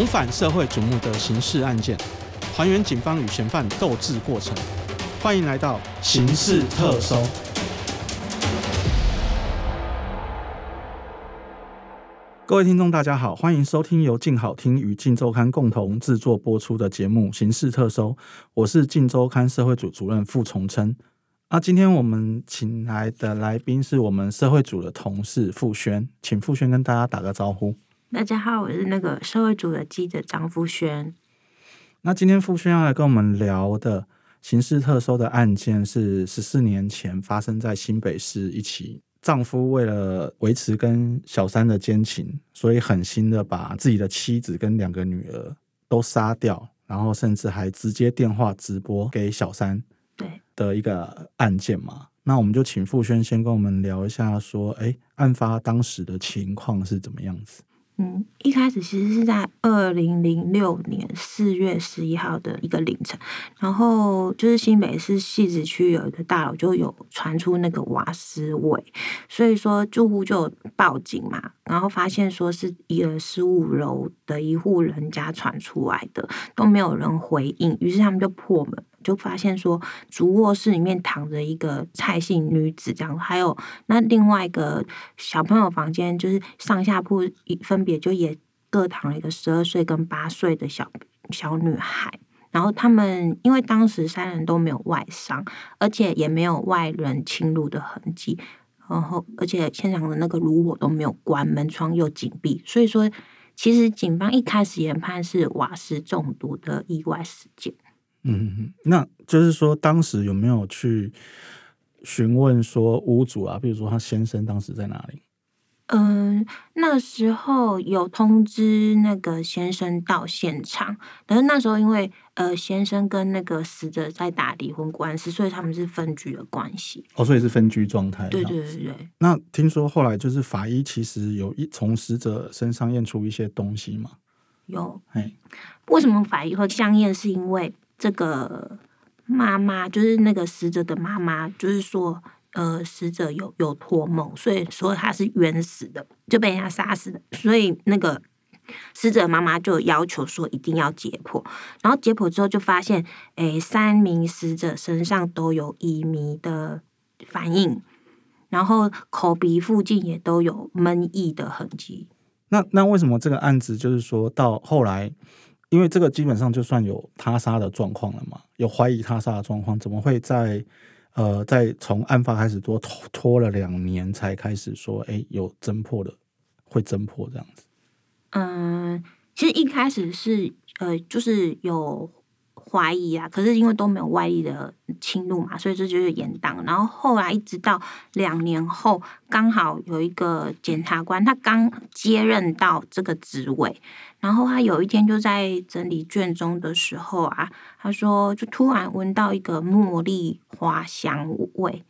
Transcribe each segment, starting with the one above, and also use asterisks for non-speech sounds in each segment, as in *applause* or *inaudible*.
重返社会瞩目的刑事案件，还原警方与嫌犯斗智过程。欢迎来到《刑事特搜》。各位听众，大家好，欢迎收听由静好听与静周刊共同制作播出的节目《刑事特搜》，我是静周刊社会组主任傅崇琛。啊，今天我们请来的来宾是我们社会组的同事傅轩，请傅轩跟大家打个招呼。大家好，我是那个社会组的记者张富轩。那今天富轩要来跟我们聊的刑事特搜的案件是十四年前发生在新北市一起。丈夫为了维持跟小三的奸情，所以狠心的把自己的妻子跟两个女儿都杀掉，然后甚至还直接电话直播给小三，对的一个案件嘛。那我们就请傅轩先跟我们聊一下，说，哎，案发当时的情况是怎么样子？嗯，一开始其实是在二零零六年四月十一号的一个凌晨，然后就是新北市汐止区有一个大楼就有传出那个瓦斯味，所以说住户就报警嘛，然后发现说是一个十五楼的一户人家传出来的，都没有人回应，于是他们就破门。就发现说，主卧室里面躺着一个蔡姓女子，这样，还有那另外一个小朋友房间，就是上下铺分别就也各躺了一个十二岁跟八岁的小小女孩。然后他们因为当时三人都没有外伤，而且也没有外人侵入的痕迹，然后而且现场的那个炉火都没有关，门窗又紧闭，所以说其实警方一开始研判是瓦斯中毒的意外事件。嗯，那就是说，当时有没有去询问说屋主啊？比如说他先生当时在哪里？嗯，那时候有通知那个先生到现场，但是那时候因为呃先生跟那个死者在打离婚官司，所以他们是分居的关系。哦，所以是分居状态。对对对对。那听说后来就是法医其实有一从死者身上验出一些东西嘛？有。哎，为什么法医会相验？是因为这个妈妈就是那个死者的妈妈，就是说，呃，死者有有托梦，所以说他是冤死的，就被人家杀死的。所以那个死者妈妈就要求说一定要解剖，然后解剖之后就发现，哎，三名死者身上都有乙醚的反应，然后口鼻附近也都有闷液的痕迹。那那为什么这个案子就是说到后来？因为这个基本上就算有他杀的状况了嘛，有怀疑他杀的状况，怎么会在呃在从案发开始多拖拖了两年才开始说，哎，有侦破的会侦破这样子？嗯，其实一开始是呃，就是有。怀疑啊，可是因为都没有外力的侵入嘛，所以这就是延宕。然后后来一直到两年后，刚好有一个检察官，他刚接任到这个职位，然后他有一天就在整理卷宗的时候啊，他说就突然闻到一个茉莉花香味，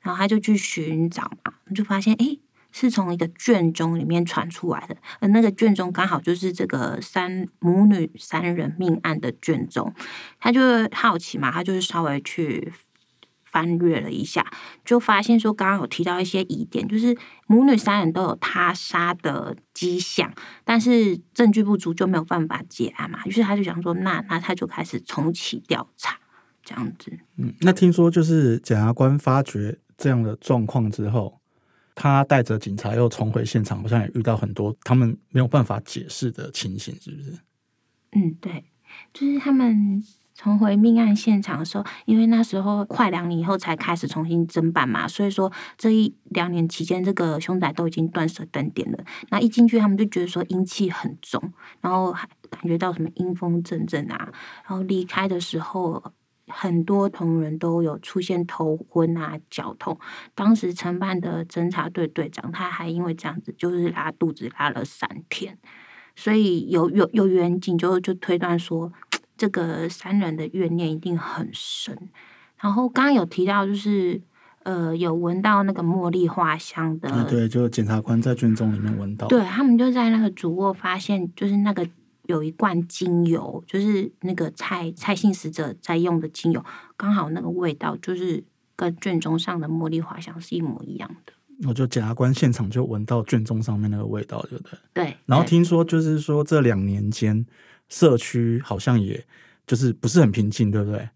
然后他就去寻找嘛，就发现哎。是从一个卷宗里面传出来的，而那个卷宗刚好就是这个三母女三人命案的卷宗，他就好奇嘛，他就是稍微去翻阅了一下，就发现说刚刚有提到一些疑点，就是母女三人都有他杀的迹象，但是证据不足就没有办法结案嘛，于是他就想说，那那他就开始重启调查，这样子。嗯，那听说就是检察官发觉这样的状况之后。他带着警察又重回现场，好像也遇到很多他们没有办法解释的情形，是不是？嗯，对，就是他们重回命案现场的时候，因为那时候快两年以后才开始重新侦办嘛，所以说这一两年期间，这个凶宅都已经断舍登点了。那一进去，他们就觉得说阴气很重，然后还感觉到什么阴风阵阵啊，然后离开的时候。很多同仁都有出现头昏啊、脚痛。当时承办的侦查队队长，他还因为这样子，就是拉肚子拉了三天。所以有有有远景就就推断说，这个三人的怨念一定很深。然后刚刚有提到，就是呃，有闻到那个茉莉花香的，对，就检察官在卷宗里面闻到，对他们就在那个主卧发现，就是那个。有一罐精油，就是那个蔡蔡姓死者在用的精油，刚好那个味道就是跟卷宗上的茉莉花香是一模一样的。我就检察官现场就闻到卷宗上面那个味道，对不对？对。然后听说就是说这两年间社区好像也就是不是很平静，对不对？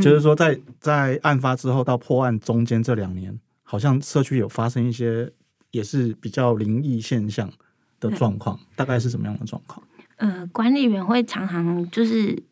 就是说在在案发之后到破案中间这两年，好像社区有发生一些也是比较灵异现象的状况，大概是什么样的状况？呃，管理员会常常就是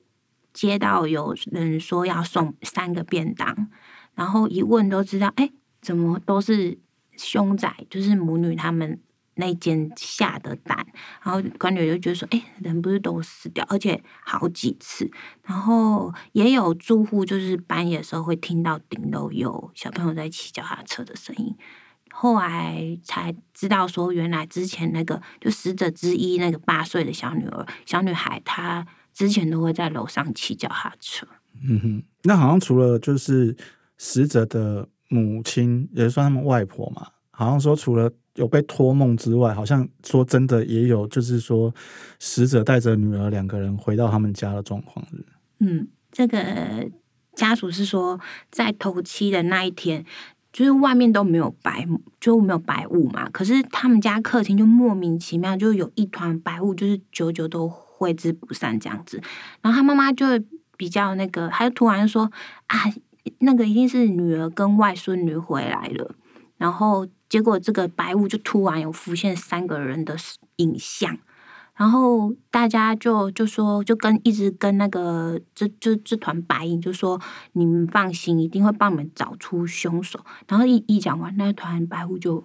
接到有人说要送三个便当，然后一问都知道，哎，怎么都是。凶宅就是母女他们那间下的蛋，然后管理员就觉得说：“哎，人不是都死掉，而且好几次。”然后也有住户就是半夜的时候会听到顶楼有小朋友在骑脚踏车的声音。后来才知道说，原来之前那个就死者之一那个八岁的小女儿小女孩，她之前都会在楼上骑脚踏车。嗯哼，那好像除了就是死者的。母亲也算他们外婆嘛，好像说除了有被托梦之外，好像说真的也有，就是说死者带着女儿两个人回到他们家的状况。嗯，这个家属是说，在头七的那一天，就是外面都没有白，就没有白雾嘛，可是他们家客厅就莫名其妙就有一团白雾，就是久久都挥之不散这样子。然后他妈妈就比较那个，他就突然说啊。那个一定是女儿跟外孙女回来了，然后结果这个白雾就突然有浮现三个人的影像，然后大家就就说就跟一直跟那个这这这团白影就说你们放心，一定会帮你们找出凶手。然后一一讲完，那团白雾就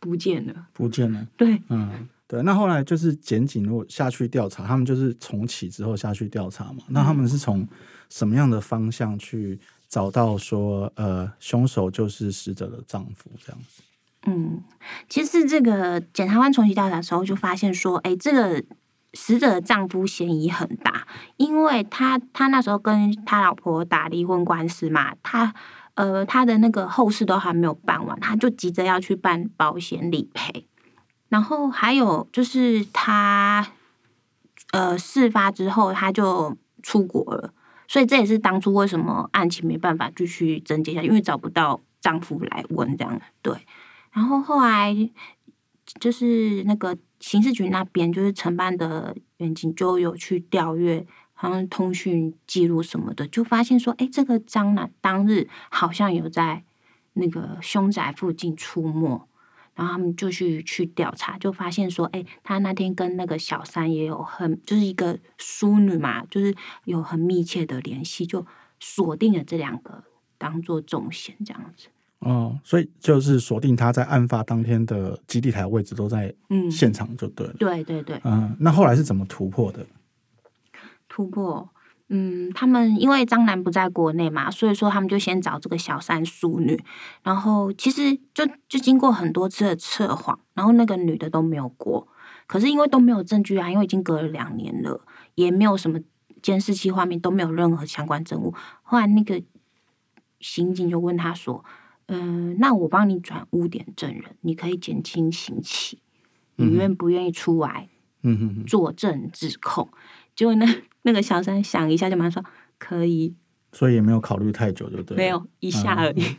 不见了，不见了。对，嗯，对。那后来就是检警如果下去调查，他们就是重启之后下去调查嘛。那他们是从什么样的方向去？找到说，呃，凶手就是死者的丈夫这样子。嗯，其实这个检察官重启调查的时候就发现说，哎，这个死者的丈夫嫌疑很大，因为他他那时候跟他老婆打离婚官司嘛，他呃他的那个后事都还没有办完，他就急着要去办保险理赔，然后还有就是他呃事发之后他就出国了。所以这也是当初为什么案情没办法继续侦结下，因为找不到丈夫来问这样对。然后后来就是那个刑事局那边，就是承办的远景就有去调阅，好像通讯记录什么的，就发现说，哎，这个张男当日好像有在那个凶宅附近出没。然后他们就去去调查，就发现说，哎，他那天跟那个小三也有很，就是一个淑女嘛，就是有很密切的联系，就锁定了这两个当做重线这样子。哦，所以就是锁定他在案发当天的基地台位置都在现场就对了。对对对。嗯，那后来是怎么突破的？突破。嗯，他们因为张楠不在国内嘛，所以说他们就先找这个小三淑女，然后其实就就经过很多次的测谎，然后那个女的都没有过，可是因为都没有证据啊，因为已经隔了两年了，也没有什么监视器画面，都没有任何相关证物。后来那个刑警就问他说：“嗯，那我帮你转污点证人，你可以减轻刑期，你愿不愿意出来？嗯哼，作证指控？” *laughs* 结果那那个小三想一下，就马上说可以，所以也没有考虑太久，对不对？没有一下而已。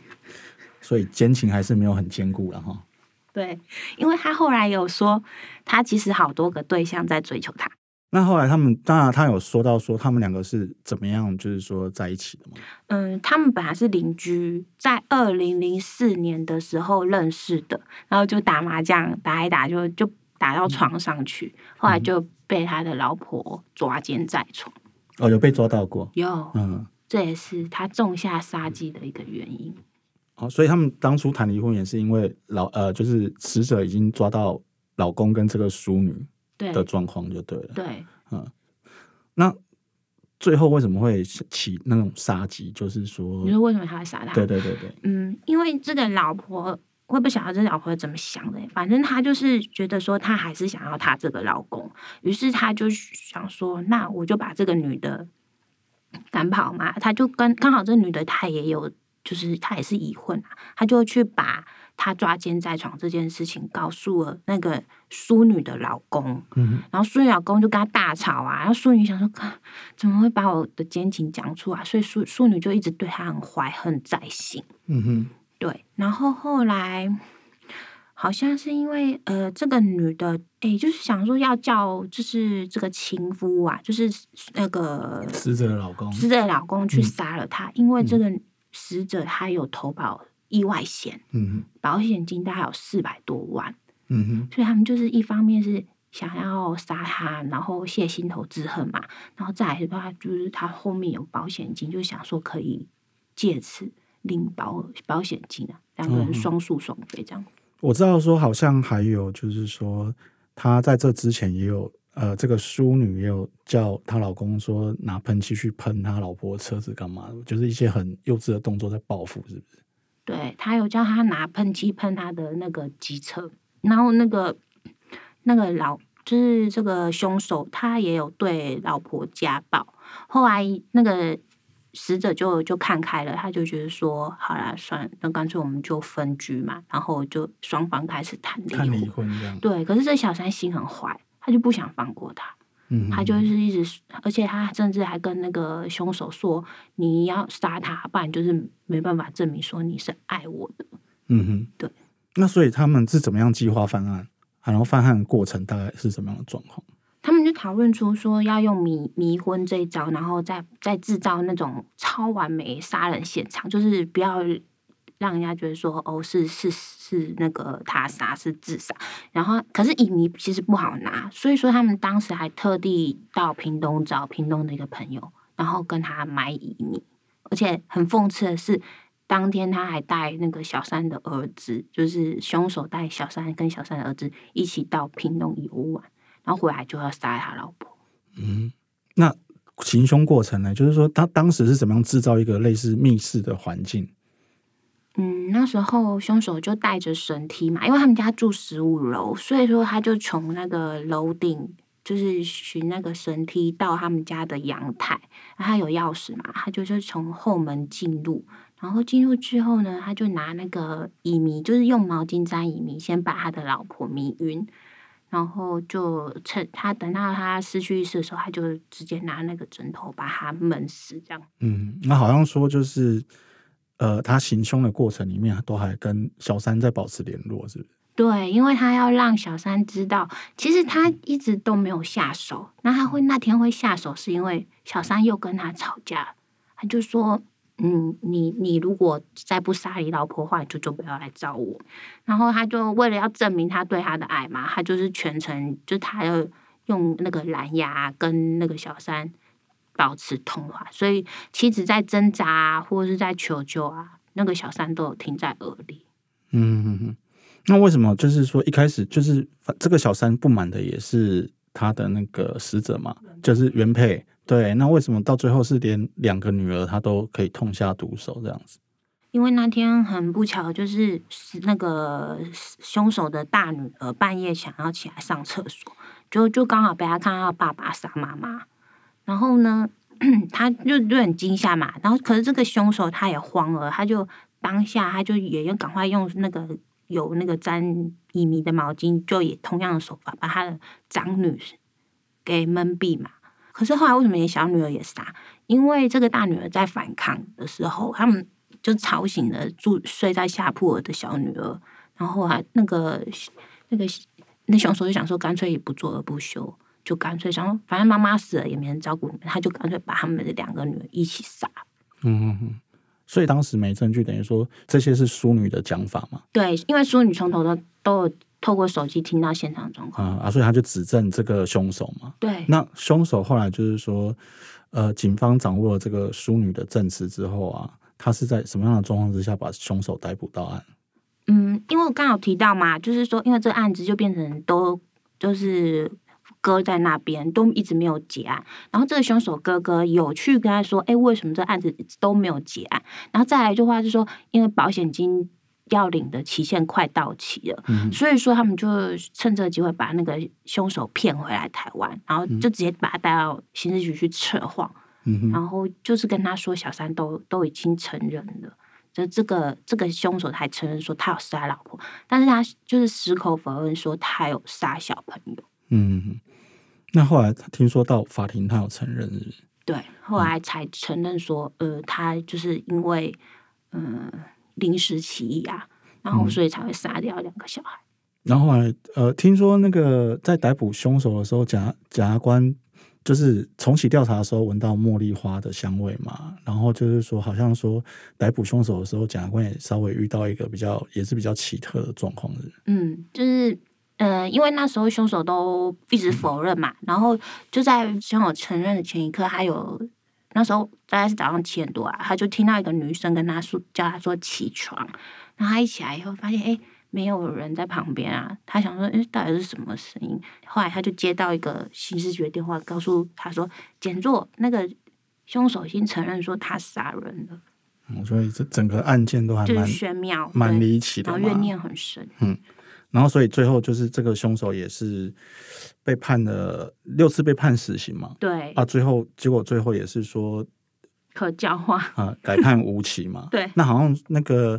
所以奸情还是没有很坚固了哈。对，因为他后来有说，他其实好多个对象在追求他。那后来他们当然他有说到说他们两个是怎么样，就是说在一起的吗？嗯，他们本来是邻居，在二零零四年的时候认识的，然后就打麻将打一打就就打到床上去，后来就。被他的老婆抓奸在床，哦，有被抓到过，有，嗯，这也是他种下杀机的一个原因。哦，所以他们当初谈离婚也是因为老呃，就是死者已经抓到老公跟这个淑女的状况就对了，对，嗯，那最后为什么会起那种杀机？就是说，你说为什么他会杀他？对对对对，嗯，因为这个老婆。我也不晓得这老婆怎么想的，反正她就是觉得说，她还是想要她这个老公，于是她就想说，那我就把这个女的赶跑嘛。她就跟刚好这女的她也有，就是她也是已婚啊，她就去把她抓奸在床这件事情告诉了那个淑女的老公。嗯，然后淑女老公就跟他大吵啊，然后淑女想说，怎么会把我的奸情讲出来？所以淑淑女就一直对他很怀恨在心。嗯哼。对，然后后来好像是因为呃，这个女的，哎，就是想说要叫，就是这个情夫啊，就是那个死者的老公，死者的老公去杀了他，因为这个死者他有投保意外险，嗯保险金大概有四百多万，嗯哼，所以他们就是一方面是想要杀他，然后泄心头之恨嘛，然后再来的话就是他后面有保险金，就想说可以借此领保保险金啊，两个人双宿双飞这样。我知道说好像还有就是说，他在这之前也有呃，这个淑女也有叫她老公说拿喷漆去喷他老婆车子干嘛的，就是一些很幼稚的动作在报复，是不是？对他有叫他拿喷漆喷他的那个机车，然后那个那个老就是这个凶手，他也有对老婆家暴，后来那个。死者就就看开了，他就觉得说，好啦，算，那干脆我们就分居嘛，然后就双方开始谈离婚。这样对，可是这小三心很坏，他就不想放过他，嗯，他就是一直，而且他甚至还跟那个凶手说，你要杀他，不然就是没办法证明说你是爱我的。嗯哼，对。那所以他们是怎么样计划犯案？然后犯案过程大概是什么样的状况？他们就讨论出说要用迷迷昏这一招，然后再再制造那种超完美杀人现场，就是不要让人家觉得说哦是是是那个他杀是自杀。然后可是乙醚其实不好拿，所以说他们当时还特地到屏东找屏东的一个朋友，然后跟他买乙醚。而且很讽刺的是，当天他还带那个小三的儿子，就是凶手带小三跟小三的儿子一起到屏东游玩。然后回来就要杀他老婆。嗯，那行凶过程呢？就是说他当时是怎么样制造一个类似密室的环境？嗯，那时候凶手就带着绳梯嘛，因为他们家住十五楼，所以说他就从那个楼顶，就是寻那个绳梯到他们家的阳台。他有钥匙嘛，他就是从后门进入，然后进入之后呢，他就拿那个乙醚，就是用毛巾沾乙醚，先把他的老婆迷晕。然后就趁他等到他失去意识的时候，他就直接拿那个枕头把他闷死，这样。嗯，那好像说就是，呃，他行凶的过程里面都还跟小三在保持联络，是不是？对，因为他要让小三知道，其实他一直都没有下手。那他会那天会下手，是因为小三又跟他吵架，他就说。嗯，你你如果再不杀你老婆的话，就就不要来找我。然后他就为了要证明他对他的爱嘛，他就是全程就他要用那个蓝牙跟那个小三保持通话，所以妻子在挣扎啊，或者是在求救啊，那个小三都有听在耳里。嗯，那为什么就是说一开始就是这个小三不满的也是他的那个死者嘛，就是原配。对，那为什么到最后是连两个女儿她都可以痛下毒手这样子？因为那天很不巧，就是那个凶手的大女儿半夜想要起来上厕所，就就刚好被他看到爸爸杀妈妈，然后呢，*clears throat* 他就就很惊吓嘛。然后可是这个凶手他也慌了，他就当下他就也要赶快用那个有那个沾乙醚的毛巾，就以同样的手法把他的长女给闷毙嘛。可是后来为什么连小女儿也杀？因为这个大女儿在反抗的时候，他们就吵醒了住睡在下铺的小女儿，然后还那个那个那凶手就想说，干脆也不做而不休，就干脆想说，反正妈妈死了也没人照顾你们，他就干脆把他们的两个女儿一起杀。嗯嗯，所以当时没证据，等于说这些是淑女的讲法嘛？对，因为淑女从头到都有。透过手机听到现场状况啊，所以他就指证这个凶手嘛。对，那凶手后来就是说，呃，警方掌握了这个淑女的证词之后啊，他是在什么样的状况之下把凶手逮捕到案？嗯，因为我刚好提到嘛，就是说，因为这个案子就变成都就是搁在那边，都一直没有结案。然后这个凶手哥哥有去跟他说，哎，为什么这案子都没有结案？然后再来一句话就说，因为保险金。要领的期限快到期了，所以说他们就趁这个机会把那个凶手骗回来台湾，然后就直接把他带到刑事局去测谎，然后就是跟他说小三都都已经承认了，就这个这个凶手还承认说他有杀老婆，但是他就是矢口否认说他有杀小朋友。嗯，那后来听说到法庭他有承认，对，后来才承认说，呃，他就是因为，嗯。临时起意啊，然后所以才会杀掉两个小孩。然后后来呃，听说那个在逮捕凶手的时候，检检察官就是重启调查的时候闻到茉莉花的香味嘛，然后就是说好像说逮捕凶手的时候，检察官也稍微遇到一个比较也是比较奇特的状况是嗯，就是呃，因为那时候凶手都一直否认嘛，然后就在凶手承认的前一刻，他有那时候大概是早上七点多啊，他就听到一个女生跟他说叫他说起床，然后他一起来以后发现哎。诶没有人在旁边啊，他想说，哎，到底是什么声音？后来他就接到一个刑事局电话，告诉他说，检座那个凶手已经承认说他杀人了。嗯，所以这整个案件都还就是蛮玄妙，蛮对离奇的。然后怨念很深。然后所以最后就是这个凶手也是被判了六次被判死刑嘛。对，啊，最后结果最后也是说可教化。*laughs* 啊改判无期嘛。对那好像那个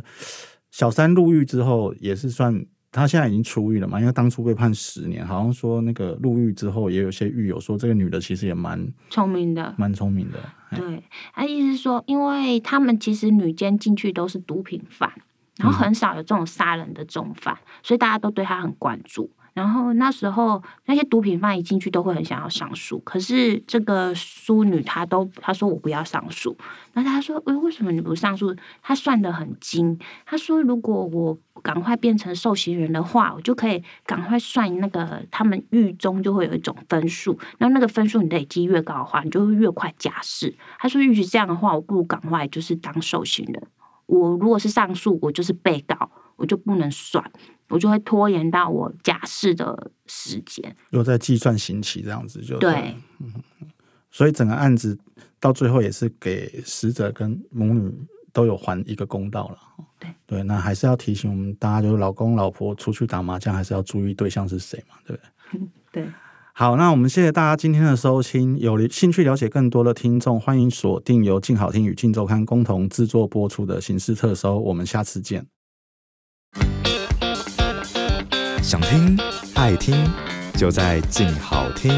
小三入狱之后也是算。他现在已经出狱了嘛？因为当初被判十年，好像说那个入狱之后，也有些狱友说这个女的其实也蛮聪明的，蛮聪明的。哎对，他意思是说，因为他们其实女监进去都是毒品犯，然后很少有这种杀人的重犯，所以大家都对他很关注。然后那时候那些毒品犯一进去都会很想要上诉，可是这个淑女她都她说我不要上诉，那她说，诶，为什么你不上诉？她算得很精，她说如果我赶快变成受刑人的话，我就可以赶快算那个他们狱中就会有一种分数，然后那个分数你累积越高的话，你就会越快假释。她说，与其这样的话，我不如赶快就是当受刑人。我如果是上诉，我就是被告，我就不能算，我就会拖延到我假释的时间。又在计算刑期这样子就对，所以整个案子到最后也是给死者跟母女都有还一个公道了。对对，那还是要提醒我们大家，就是老公老婆出去打麻将，还是要注意对象是谁嘛，对不对？*laughs* 对，好，那我们谢谢大家今天的收听。有兴趣了解更多的听众，欢迎锁定由静好听与静周刊共同制作播出的《形式特搜》，我们下次见。想听爱听，就在静好听。